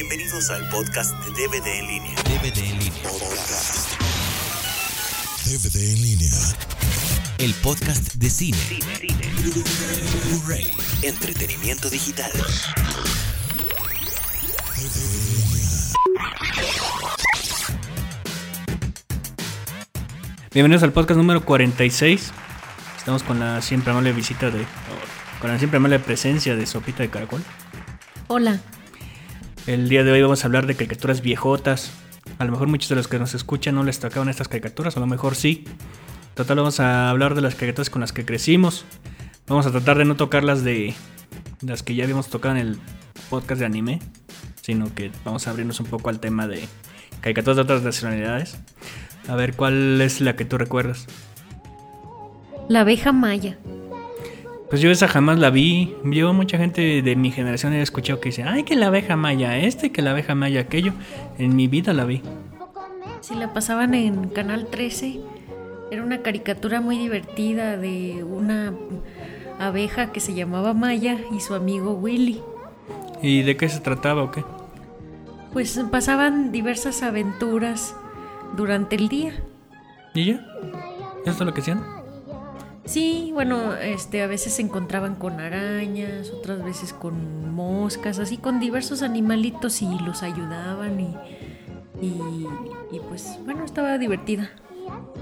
Bienvenidos al podcast de DVD en línea. DVD en línea. DVD en línea. El podcast de cine. Blu-ray. Entretenimiento digital. Bienvenidos al podcast número 46. Estamos con la siempre amable visita de. con la siempre amable presencia de Sopita de Caracol. Hola. El día de hoy vamos a hablar de caricaturas viejotas. A lo mejor muchos de los que nos escuchan no les tocaban estas caricaturas, a lo mejor sí. Total, vamos a hablar de las caricaturas con las que crecimos. Vamos a tratar de no tocar las de las que ya habíamos tocado en el podcast de anime, sino que vamos a abrirnos un poco al tema de caricaturas de otras nacionalidades. A ver, ¿cuál es la que tú recuerdas? La abeja maya. Pues yo esa jamás la vi. Yo mucha gente de mi generación he escuchado que dice, ay, que la abeja maya este, que la abeja maya aquello. En mi vida la vi. Si la pasaban en Canal 13, era una caricatura muy divertida de una abeja que se llamaba Maya y su amigo Willy. ¿Y de qué se trataba o qué? Pues pasaban diversas aventuras durante el día. ¿Y ya? ¿Esto es lo que hacían? Sí, bueno, este, a veces se encontraban con arañas, otras veces con moscas, así con diversos animalitos y los ayudaban y, y, y pues bueno, estaba divertida.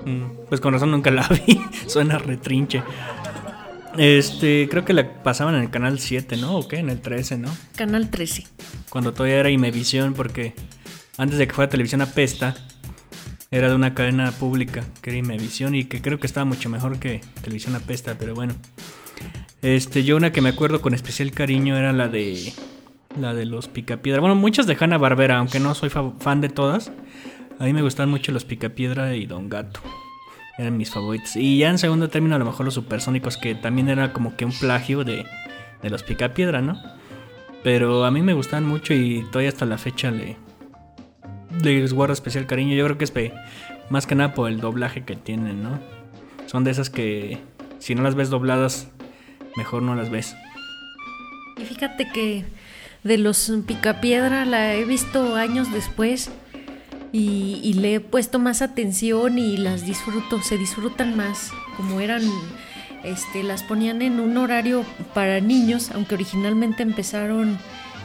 Mm, Pues con razón nunca la vi. Suena retrinche. Este, creo que la pasaban en el canal 7, ¿no? ¿O qué? En el 13, ¿no? Canal 13. Cuando todavía era Imevisión, porque antes de que fuera televisión apesta, era de una cadena pública que era Imevisión y que creo que estaba mucho mejor que televisión apesta, pero bueno. Este, yo una que me acuerdo con especial cariño era la de la de los Picapiedra. Bueno, muchas de Hanna Barbera, aunque no soy fa- fan de todas. A mí me gustan mucho los Picapiedra y Don Gato. Eran mis favoritos. Y ya en segundo término, a lo mejor los supersónicos, que también era como que un plagio de, de los Picapiedra, ¿no? Pero a mí me gustan mucho y todavía hasta la fecha le, les guardo especial cariño. Yo creo que es pe- más que nada por el doblaje que tienen, ¿no? Son de esas que si no las ves dobladas, mejor no las ves. Y fíjate que de los Picapiedra la he visto años después y, y le he puesto más atención y las disfruto, se disfrutan más. Como eran, este, las ponían en un horario para niños, aunque originalmente empezaron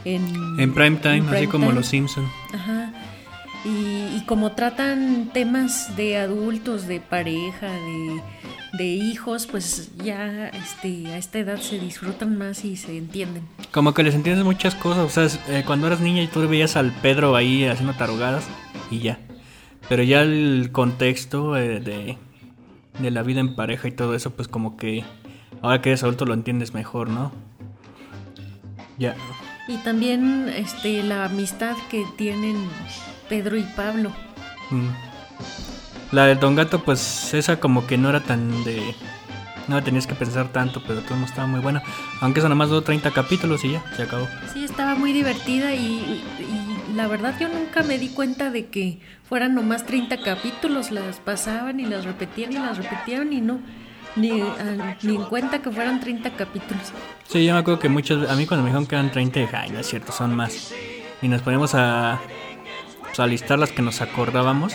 en... En prime time, en así prime como time. los Simpson. Ajá. Y, y como tratan temas de adultos, de pareja, de, de hijos, pues ya este, a esta edad se disfrutan más y se entienden. Como que les entiendes muchas cosas. O sea, eh, cuando eras niña y tú veías al Pedro ahí haciendo tarugadas y ya. Pero ya el contexto eh, de, de la vida en pareja y todo eso, pues como que ahora que eres adulto lo entiendes mejor, ¿no? Ya. Y también este, la amistad que tienen Pedro y Pablo. Mm. La del Don Gato, pues esa como que no era tan de... No la tenías que pensar tanto, pero todo estaba muy buena. Aunque esa nada más duró 30 capítulos y ya, se acabó. Sí, estaba muy divertida y, y la verdad yo nunca me di cuenta de que fueran nomás 30 capítulos, las pasaban y las repetían y las repetían y no, ni, ah, ni en cuenta que fueran 30 capítulos. Sí, yo me acuerdo que muchas... A mí cuando me dijeron que eran 30, dije, ay, no es cierto, son más. Y nos poníamos a... pues, listar las que nos acordábamos.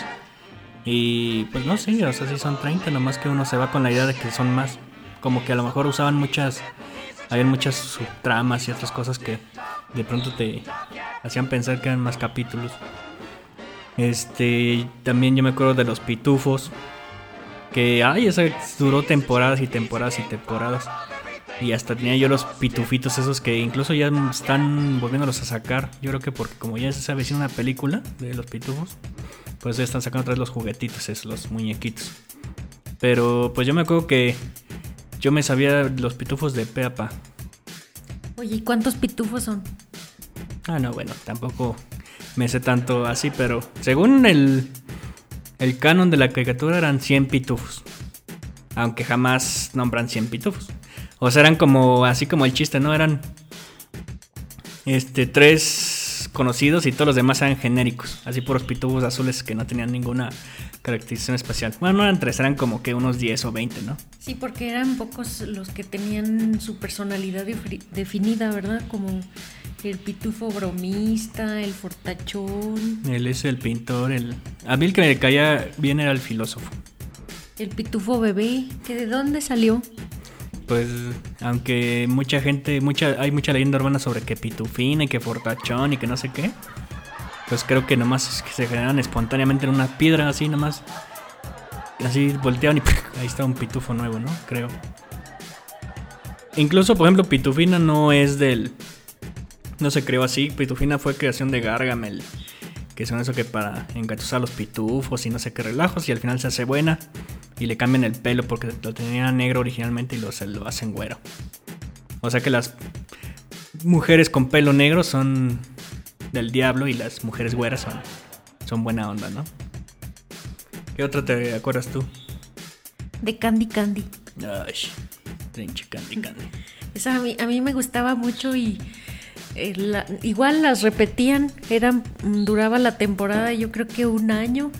Y pues no, sí, o sea, sí son 30, nomás que uno se va con la idea de que son más. Como que a lo mejor usaban muchas... Habían muchas subtramas y otras cosas que de pronto te hacían pensar que eran más capítulos. Este, también yo me acuerdo de los pitufos. Que, ay, esa duró temporadas y temporadas y temporadas. Y hasta tenía yo los pitufitos esos que incluso ya están volviéndolos a sacar. Yo creo que porque como ya se avecina una película de los pitufos, pues ya están sacando otra vez los juguetitos, esos, los muñequitos. Pero pues yo me acuerdo que yo me sabía los pitufos de Peapa. Oye, ¿y cuántos pitufos son? Ah, no, bueno, tampoco me sé tanto así, pero según el, el canon de la caricatura eran 100 pitufos. Aunque jamás nombran 100 pitufos. O sea, eran como, así como el chiste, ¿no? Eran, este, tres conocidos y todos los demás eran genéricos. Así puros pitufos azules que no tenían ninguna caracterización especial. Bueno, no eran tres, eran como que unos 10 o 20, ¿no? Sí, porque eran pocos los que tenían su personalidad defi- definida, ¿verdad? Como El pitufo bromista, el fortachón, Él es el pintor, el... A mí el que me caía bien era el filósofo. el pitufo bebé, que de dónde salió. Pues, aunque mucha gente, mucha, hay mucha leyenda urbana sobre que pitufina y que fortachón y que no sé qué. Pues creo que nomás es que se generan espontáneamente en una piedra así nomás. Así volteaban y ahí está un pitufo nuevo, ¿no? Creo. Incluso, por ejemplo, pitufina no es del... No se creó así. Pitufina fue creación de Gargamel. Que son eso que para engatusar a los pitufos y no sé qué relajos. Y al final se hace buena. Y le cambian el pelo porque lo tenía negro originalmente y lo, se lo hacen güero. O sea que las mujeres con pelo negro son del diablo y las mujeres güeras son, son buena onda, ¿no? ¿Qué otra te acuerdas tú? De Candy Candy. Ay, trinche candy candy. Esa a mí, a mí me gustaba mucho y eh, la- igual las repetían, eran duraba la temporada yo creo que un año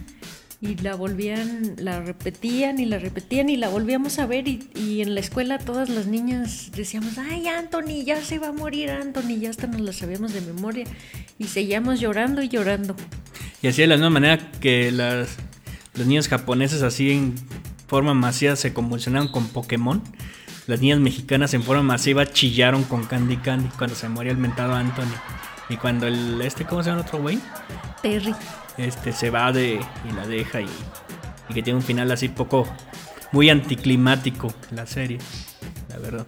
y la volvían, la repetían y la repetían y la volvíamos a ver y, en la escuela todas las niñas decíamos, ay Anthony, ya se va a morir Anthony, ya hasta nos la sabíamos de memoria y seguíamos llorando y llorando. Y así de la misma manera que las, los niños japoneses así en forma masiva se convulsionaron con Pokémon. Las niñas mexicanas en forma masiva chillaron con Candy Candy cuando se moría el mentado Anthony. Y cuando el este, ¿cómo se llama el otro güey? Terry. Este se va de y la deja y, y que tiene un final así poco muy anticlimático la serie, la verdad.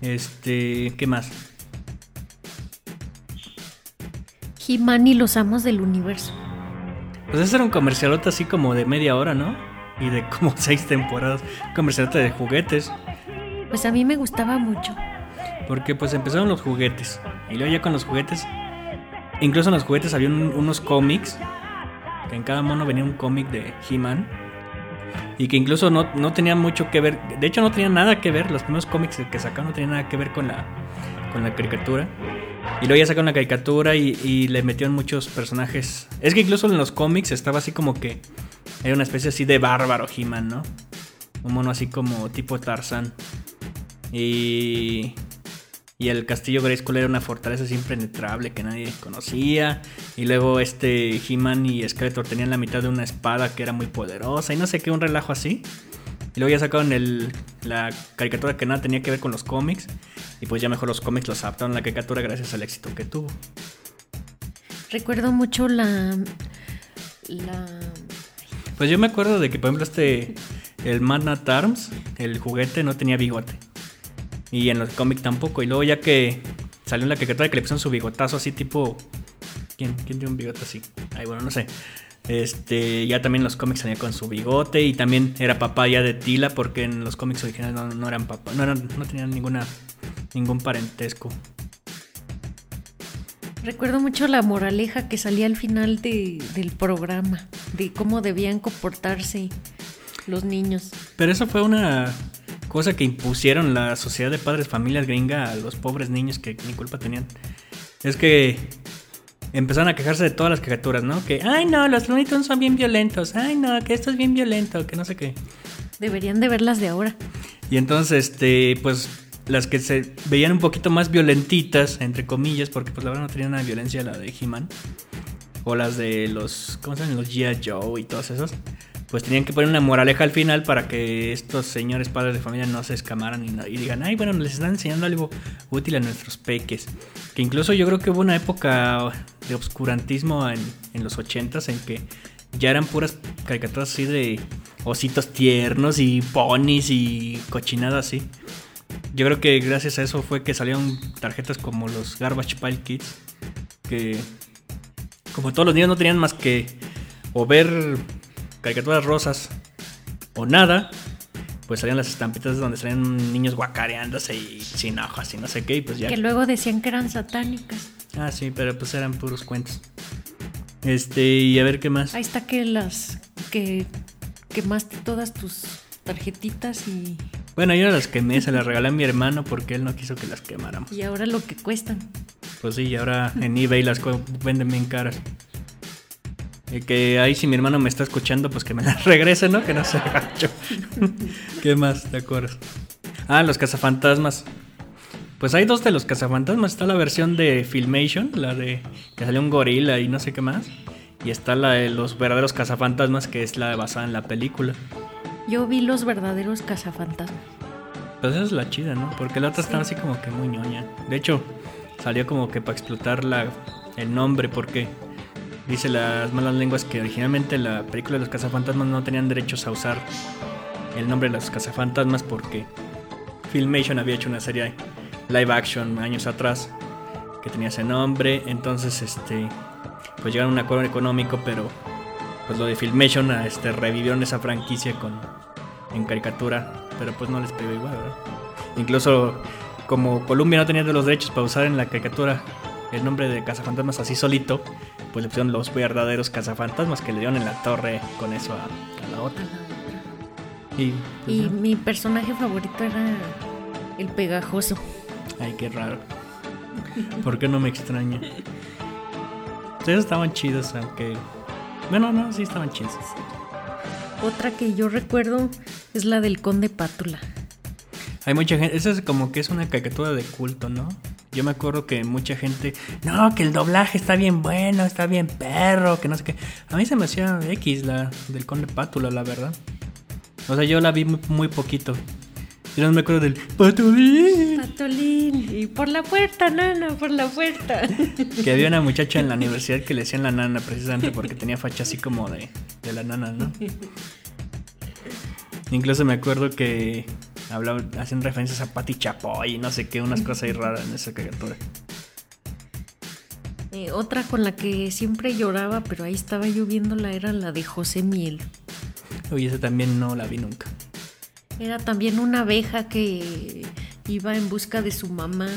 Este, ¿qué más? He-Man y los amos del universo. Pues ese era un comercialote así como de media hora, ¿no? Y de como seis temporadas. Comercialote de juguetes. Pues a mí me gustaba mucho. Porque pues empezaron los juguetes. Y luego ya con los juguetes. Incluso en los juguetes había un- unos cómics. Que en cada mono venía un cómic de He-Man. Y que incluso no, no tenían mucho que ver. De hecho, no tenían nada que ver. Los primeros cómics que sacaron no tenían nada que ver con la, con la caricatura. Y luego ya sacaron la caricatura y, y le metieron muchos personajes. Es que incluso en los cómics estaba así como que. Era una especie así de bárbaro He-Man, ¿no? Un mono así como tipo Tarzán. Y. Y el castillo Grayskull era una fortaleza impenetrable que nadie conocía. Y luego este He-Man y Skeletor tenían la mitad de una espada que era muy poderosa. Y no sé qué, un relajo así. Y luego ya sacaron el, la caricatura que nada tenía que ver con los cómics. Y pues ya mejor los cómics los adaptaron a la caricatura gracias al éxito que tuvo. Recuerdo mucho la. La. Pues yo me acuerdo de que, por ejemplo, este. El Man at Arms, el juguete, no tenía bigote. Y en los cómics tampoco. Y luego ya que salió en la caricatura que le pusieron su bigotazo así tipo. ¿Quién, ¿Quién tiene un bigote así? Ay, bueno, no sé. Este, ya también en los cómics salía con su bigote y también era papá ya de Tila porque en los cómics originales no, no eran papá, no, eran, no tenían ninguna, ningún parentesco. Recuerdo mucho la moraleja que salía al final de- del programa, de cómo debían comportarse los niños. Pero eso fue una cosa que impusieron la sociedad de padres familias gringa a los pobres niños que ni culpa tenían. Es que empezaron a quejarse de todas las caricaturas, ¿no? Que, ay no, los Looney Tunes son bien violentos, ay no, que esto es bien violento, que no sé qué. Deberían de verlas de ahora. Y entonces, este, pues las que se veían un poquito más violentitas, entre comillas, porque pues la verdad no tenían de violencia la de He-Man. O las de los, ¿cómo se llaman? Los G.I. Joe y todos esos. Pues tenían que poner una moraleja al final para que estos señores padres de familia no se escamaran y, no- digan, ay, bueno, les están enseñando algo útil a nuestros peques. Que incluso yo creo que hubo una época de obscurantismo en, en los ochentas en que ya eran puras caricaturas así de ositos tiernos y ponis y cochinadas así. Yo creo que gracias a eso fue que salieron tarjetas como los Garbage Pile Kids. Que como todos los niños no tenían más que o ver caricaturas rosas o nada, pues salían las estampitas donde salían niños guacareándose y sin ojos y no sé qué, y pues ya. Que luego decían que eran satánicas. Ah, sí, pero pues eran puros cuentos. Este, y a ver qué más. Ahí está que las que quemaste todas tus tarjetitas y, Bueno, yo las quemé, se las regalé a mi hermano porque él no quiso que las quemáramos. y ahora lo que cuestan. Pues sí, y ahora en eBay las venden bien caras. Y que ahí si mi hermano me está escuchando, pues que me las regrese, ¿no? Que no se gacho. ¿Qué más te acuerdas? Ah, los cazafantasmas. Pues hay dos de los cazafantasmas. Está la versión de Filmation, la de que salió un gorila y no sé qué más. Y está la de los verdaderos cazafantasmas, que es la basada en la película. Yo vi los verdaderos cazafantasmas. Pues esa es la chida, ¿no? Porque la otra estaba así como que muy ñoña. De hecho, salió como que para explotar la, el nombre, porque dice las malas lenguas que originalmente la película de los cazafantasmas no tenían derechos a usar el nombre de los cazafantasmas porque Filmation había hecho una serie live action años atrás que tenía ese nombre. Entonces, este, pues llegaron a un acuerdo económico, pero pues lo de Filmation este, revivieron esa franquicia con en caricatura, pero pues no les pegó igual, ¿verdad? Incluso como Columbia no tenía los derechos para usar en la caricatura el nombre de Cazafantasmas así solito, pues le pusieron los verdaderos Cazafantasmas que le dieron en la torre con eso a, a la otra. Y, pues, Y mi personaje favorito era el pegajoso. Ay, qué raro. ¿Por qué no me extraña? Ustedes estaban chidos, aunque. Bueno, no, sí estaban chidos. Otra que yo recuerdo es la del conde Pátula. Hay mucha gente. Esa es como que es una caricatura de culto, ¿no? Yo me acuerdo que mucha gente. No, que el doblaje está bien bueno, está bien perro, que no sé qué. A mí se me hacía X la del Conde Pátula, la verdad. O sea, yo la vi muy, muy poquito. Yo no me acuerdo del Patulín. Patolín, y por la puerta, nana, por la puerta. Que había una muchacha en la universidad que le decían la nana precisamente porque tenía facha así como de, de la nana, ¿no? Incluso me acuerdo que hablaban, hacían referencias a Pati Chapoy y no sé qué, unas cosas ahí raras en esa caricatura. Eh, otra con la que siempre lloraba, pero ahí estaba yo viéndola, era la de José Miel. Uy, esa también no la vi nunca. Era también una abeja que iba en busca de su mamá,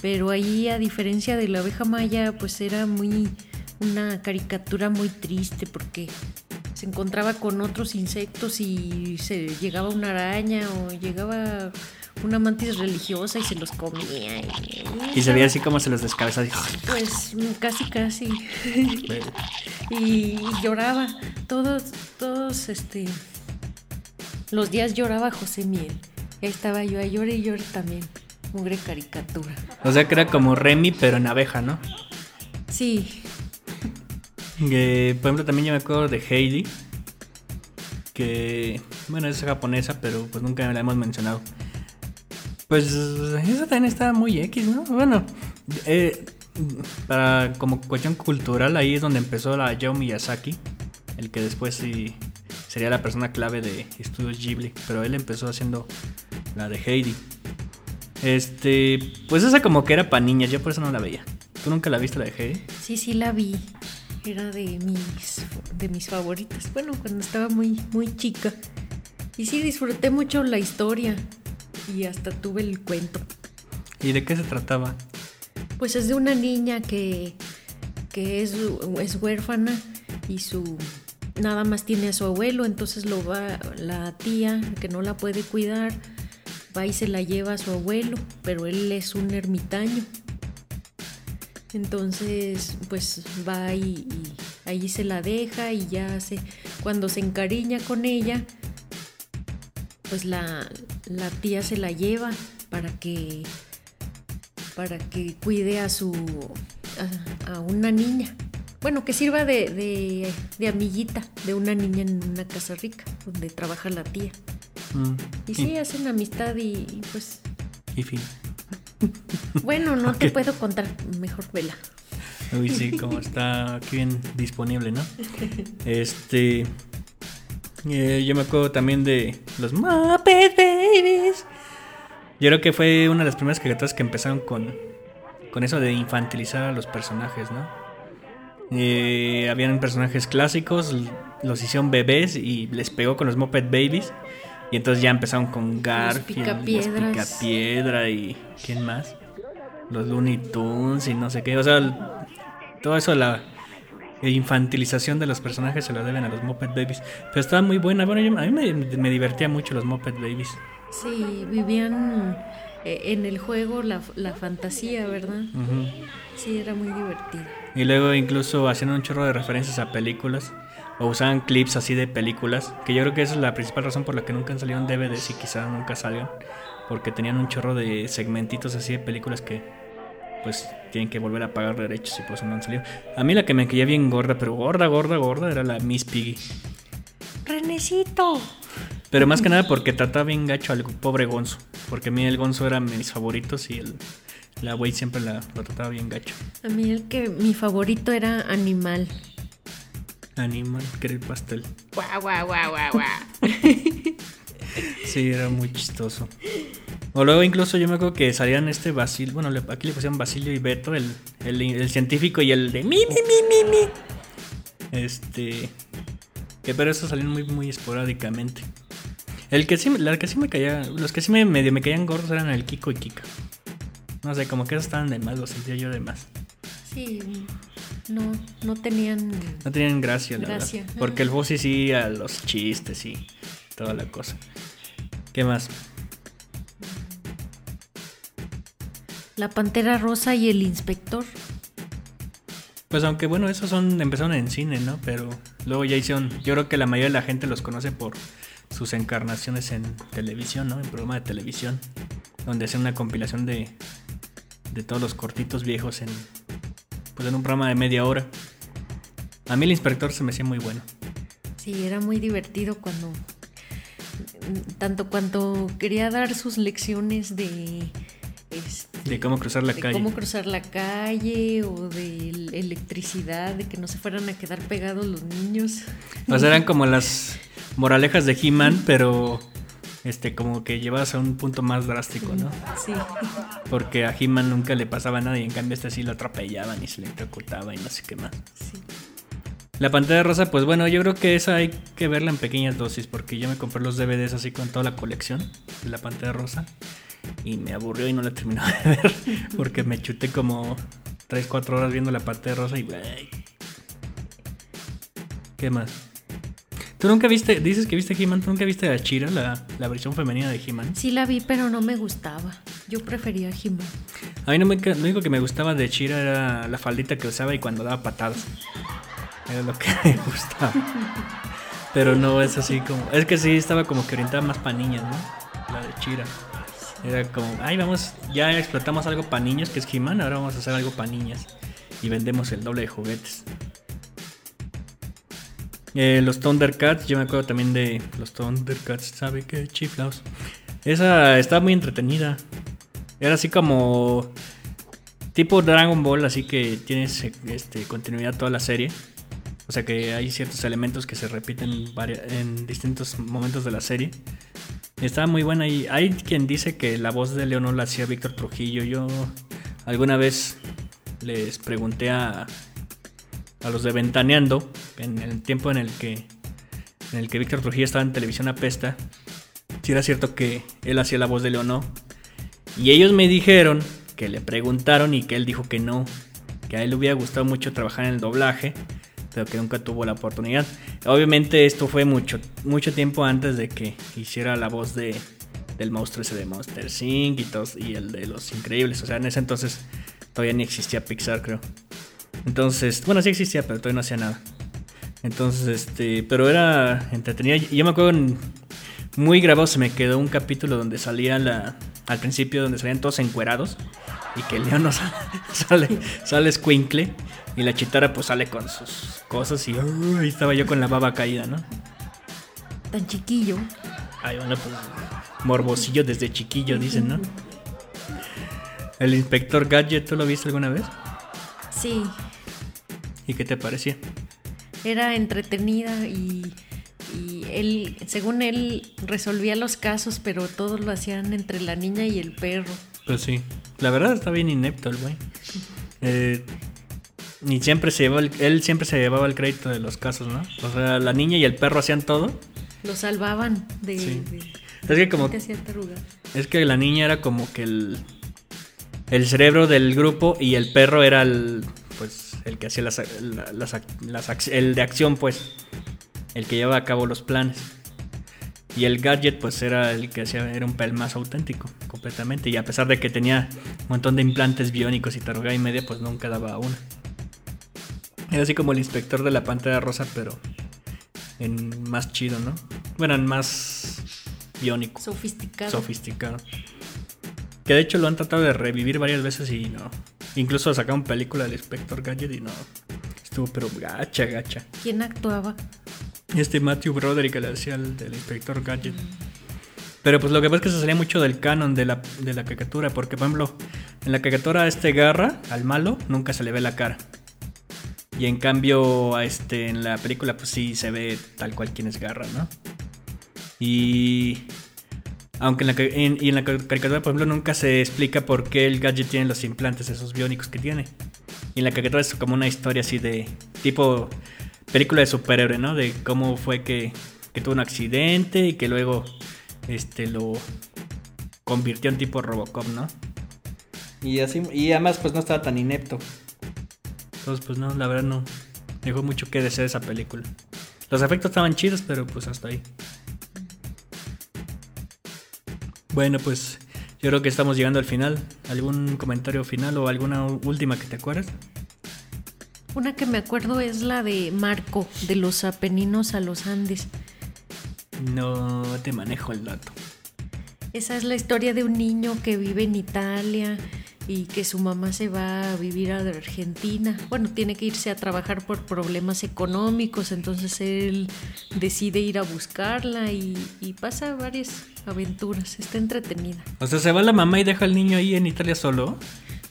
pero ahí a diferencia de la abeja maya, pues era muy una caricatura muy triste porque se encontraba con otros insectos y se llegaba una araña o llegaba una mantis religiosa y se los comía. Y, Y se veía así como se los descabezaba. Pues casi, casi. y lloraba. Todos, todos, este. Los días lloraba José Miel. Y ahí estaba yo, ahí lloré y lloré también. Mugre caricatura. O sea que era como Remy, pero en abeja, ¿no? Sí, Por ejemplo, también yo me acuerdo de Heidi. Que, bueno, es japonesa, pero pues nunca la hemos mencionado. Pues esa también está muy X, ¿no? Bueno, eh, para como cuestión cultural, ahí es donde empezó la Hayao Miyazaki. El que después sería la persona clave de Estudios Ghibli. Pero él empezó haciendo la de Heidi. Este, pues esa como que era para niñas, yo por eso no la veía. ¿Tú nunca la viste la de Heidi? sí, sí la vi. Era de mis, de mis favoritas. Bueno, cuando estaba muy, muy chica. Y sí, disfruté mucho la historia. Y hasta tuve el cuento. ¿Y de qué se trataba? Pues es de una niña que, que es, es huérfana y su nada más tiene a su abuelo, entonces lo va la tía que no la puede cuidar, va y se la lleva a su abuelo, pero él es un ermitaño. Entonces, pues va y, y ahí se la deja y ya se cuando se encariña con ella, pues la, la tía se la lleva para que para que cuide a su a, a una niña. Bueno, que sirva de, de, de amiguita de una niña en una casa rica donde trabaja la tía. Mm, Y sí, hacen amistad y, y, pues y fin. bueno, no te puedo contar, mejor vela. Uy, sí, como está aquí bien disponible, ¿no? Este. eh, yo me acuerdo también de los Muppet Babies. Yo creo que fue una de las primeras caricaturas que empezaron con, con eso de infantilizar a los personajes, ¿no? Eh, habían personajes clásicos, los hicieron bebés y les pegó con los Muppet Babies. Y entonces ya empezaron con Garfield, los Picapiedras. Picapiedra y. ¿Quién más? Los Looney Tunes y no sé qué. O sea, el- todo eso, la infantilización de los personajes se lo deben a los Muppet Babies. Pero estaba muy buena. Bueno, yo- a mí me, me divertía mucho los Muppet Babies. Sí, vivían eh, en el juego la, la fantasía, ¿verdad? Sí, era muy divertido. Y luego incluso hacían un chorro de referencias a películas. O usaban clips así de películas. Que yo creo que esa es la principal razón por la que nunca han salido en DVDs y quizá nunca salgan. porque tenían un chorro de segmentitos así de películas que pues tienen que volver a pagar derechos y por eso no han salido. A mí la que me caía bien gorda, pero gorda, gorda, gorda, era la Miss Piggy. Renecito. Pero más que nada porque trataba bien gacho al pobre Gonzo. Porque a mí el Gonzo era mis favoritos y el, la güey siempre la, lo trataba bien gacho. A mí el que mi favorito era Animal. Animal, querer pastel. Guau, guau, guau, guau, guau. Sí, era muy chistoso. O luego incluso yo me acuerdo que salían este Basilio, bueno, aquí le pusieron Basilio y Beto, el, el, el científico y el de mi, mi, mi, mi, mi. Este... Que pero esos salían muy, muy esporádicamente. El que sí, me- la que sí me caía, los que sí me, medio me caían gordos eran el Kiko y Kika. No sé, como que esos estaban de más, los sentía yo de más. Sí, no, no tenían. No tenían gracia, la Gracia. verdad. Porque el Fossi sí a los chistes y toda la cosa. ¿Qué más? La pantera rosa y el inspector. Pues aunque bueno, esos son empezaron en cine, ¿no? Pero luego ya hicieron, yo creo que la mayoría de la gente los conoce por sus encarnaciones en televisión, ¿no? En programa de televisión, donde hacen una compilación de de todos los cortitos viejos en pues en un programa de media hora. A mí el inspector se me hacía muy bueno. Sí, era muy divertido cuando. Tanto cuanto quería dar sus lecciones de. este, De cómo cruzar la de calle. cómo cruzar la calle o de el- electricidad, de que no se fueran a quedar pegados los niños. O sea, eran como las moralejas de He-Man, pero este como que llevadas a un punto más drástico, ¿no? Sí. Porque a He-Man nunca le pasaba nada y en cambio este sí lo atropellaban y se le electrocutaba y no sé qué más. sí. La pantalla rosa, pues bueno, yo creo que esa hay que verla en pequeñas dosis porque yo me compré los DVDs así con toda la colección de la pantalla rosa y me aburrió y no la terminé de ver porque me chuté como 3, 4 horas viendo la pantalla rosa y. ¿Qué más? ¿Tú nunca viste, dices que viste He-Man, ¿tú nunca viste a Chira, la, la versión femenina de He-Man? Sí la vi, pero no me gustaba. Yo prefería a He-Man. A mí no me, lo único que me gustaba de Chira era la faldita que usaba y cuando daba patadas. Era lo que me gustaba. Pero no es así como. Es que sí estaba como que orientada más para niñas, ¿no? La de Chira. Era como, ay, vamos, ya explotamos algo para niños que es He-Man, ahora vamos a hacer algo para niñas. Y vendemos el doble de juguetes. Eh, los Thundercats, yo me acuerdo también de los Thundercats, ¿sabe qué? Chiflaos. Esa estaba muy entretenida. Era así como tipo Dragon Ball, así que tienes este, continuidad toda la serie. O sea que hay ciertos elementos que se repiten en distintos momentos de la serie. Estaba muy buena y hay quien dice que la voz de Leonor la hacía Víctor Trujillo. Yo alguna vez les pregunté a, a los de Ventaneando, en el tiempo en el que en el que Víctor Trujillo estaba en televisión apesta, si era cierto que él hacía la voz de Leonor. Y ellos me dijeron que le preguntaron y que él dijo que no, que a él le hubiera gustado mucho trabajar en el doblaje, pero que nunca tuvo la oportunidad. Obviamente esto fue mucho, mucho tiempo antes de que hiciera la voz de, del monstruo ese de Monster Inc. y, y el de Los Increíbles. O sea, en ese entonces todavía ni existía Pixar, creo. Entonces, bueno, sí existía, pero todavía no hacía nada. Entonces, este, pero era entretenida. Yo me acuerdo en- muy grabado se me quedó un capítulo donde salía la al principio donde salían todos encuerados y que León no sale sale, sale escuincle y la chitara pues sale con sus cosas y uh, ahí estaba yo con la baba caída, ¿no? Tan chiquillo. Ay, bueno, pues morbosillo desde chiquillo dicen, ¿no? El inspector Gadget, ¿tú lo viste alguna vez? Sí, ¿Y qué te parecía? era entretenida y, y él, según él, resolvía los casos, pero todos lo hacían entre la niña y el perro. Pues sí. La verdad está bien inepto el güey. Eh, y siempre se llevaba el- él siempre se llevaba el crédito de los casos, ¿no? O sea, la niña y el perro hacían todo. Lo salvaban de... Sí. de- Es que como es que la niña era como que el el cerebro del grupo y el perro era el el que hacía las, la- las el de acción pues el que llevaba a cabo los planes. Y el gadget pues era el que hacía era un pel más auténtico completamente y a pesar de que tenía un montón de implantes biónicos y taruga y media pues nunca daba una. Era así como el inspector de la pantalla rosa pero en más chido, ¿no? Bueno, en más biónico Sofisticado. sofisticado. Que de hecho lo han tratado de revivir varias veces y no. Incluso sacaron película del Inspector Gadget y no. Estuvo pero gacha, gacha. ¿Quién actuaba? Este Matthew Broderick que le hacía el del Inspector Gadget. Pero pues lo que pasa es que se salía mucho del canon de la, de la caricatura. Porque, por ejemplo, en la caricatura a este garra, al malo, nunca se le ve la cara. Y en cambio, a este, en la película, pues sí se ve tal cual quien es garra, ¿no? Y. Aunque en la, en- y en la ca- caricatura, por ejemplo, nunca se explica por qué el gadget tiene los implantes, esos biónicos que tiene. Y en la caricatura es como una historia así de. tipo. película de superhéroe, ¿no? De cómo fue que, que tuvo un accidente y que luego. Este lo. convirtió en tipo Robocop, ¿no? Y así. Y además, pues no estaba tan inepto. Entonces, pues no, la verdad no. Dejó mucho que desear esa película. Los efectos estaban chidos, pero pues hasta ahí. Bueno, pues yo creo que estamos llegando al final. ¿Algún comentario final o alguna última que te acuerdas? Una que me acuerdo es la de Marco, de los Apeninos a los Andes. No te manejo el dato. Esa es la historia de un niño que vive en Italia y que su mamá se va a vivir a Argentina. Bueno, tiene que irse a trabajar por problemas económicos, entonces él decide ir a buscarla y, y pasa varias aventuras. Está entretenida. O sea, se va la mamá y deja al niño ahí en Italia solo.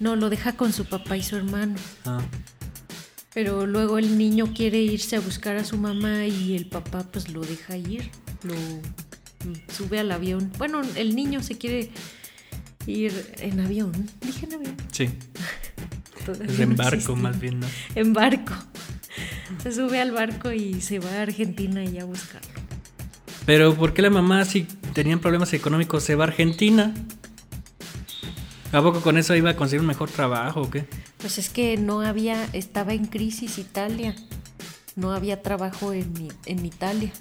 No, lo deja con su papá y su hermano. Ah, Pero luego el niño quiere irse a buscar a su mamá y el papá pues lo deja ir, lo mm, sube al avión. Bueno, el niño se quiere ir en avión. Dije en avión. sí. Es en barco más bien, ¿no? En barco. Se sube al barco y se va a Argentina y a buscarlo. Pero ¿por qué la mamá si tenían problemas económicos se va a Argentina? ¿A poco con eso iba a conseguir un mejor trabajo o qué? Pues es que no había, estaba en crisis Italia. No había trabajo en, en Italia.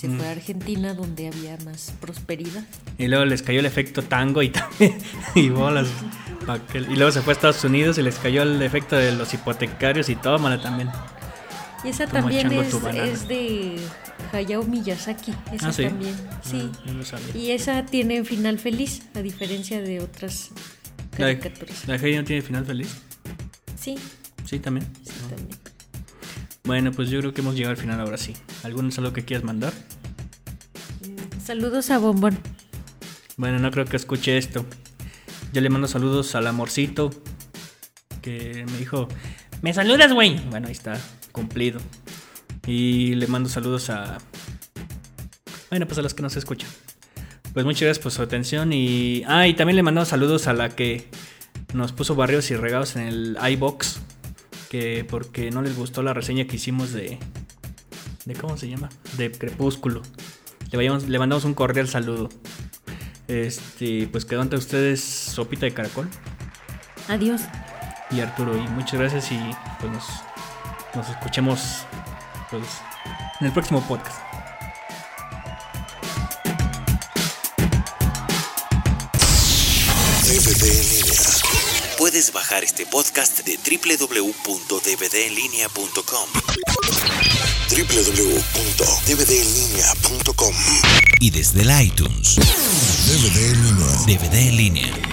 Se fue a Argentina donde había más prosperidad. Y luego les cayó el efecto tango y también. y bolas. que- Y luego se fue a Estados Unidos y les cayó el efecto de los hipotecarios y tómala también. Y esa Como también es, es de Hayao Miyazaki. Esa Ah, ¿sí? también. Sí. Ah, no sabía. Y esa tiene final feliz, a diferencia de otras La de, caricaturas. la de no tiene final feliz. Sí, Sí, también. sí, también. Bueno, pues yo creo que hemos llegado al final ahora sí. ¿Algún saludo que quieras mandar? Saludos a Bombón. Bueno, no creo que escuche esto. Yo le mando saludos al amorcito que me dijo, ¿me saludas, güey? Bueno, ahí está, cumplido. Y le mando saludos a... Bueno, pues a los que nos escuchan. Pues muchas gracias por su atención y... Ah, y también le mando saludos a la que nos puso barrios y regados en el iBox. Que porque no les gustó la reseña que hicimos de... ¿De cómo se llama? De Crepúsculo. Le, vayamos- le mandamos un cordial saludo. Este, pues quedó ante ustedes Sopita de Caracol Adiós. y Arturo. Y muchas gracias y pues nos, nos escuchemos pues, en el próximo podcast. En línea. Puedes bajar este podcast de www.dvdenlinea.com. www.dvdenlinea.com. Y desde el iTunes. DVD en línea. DVD en línea.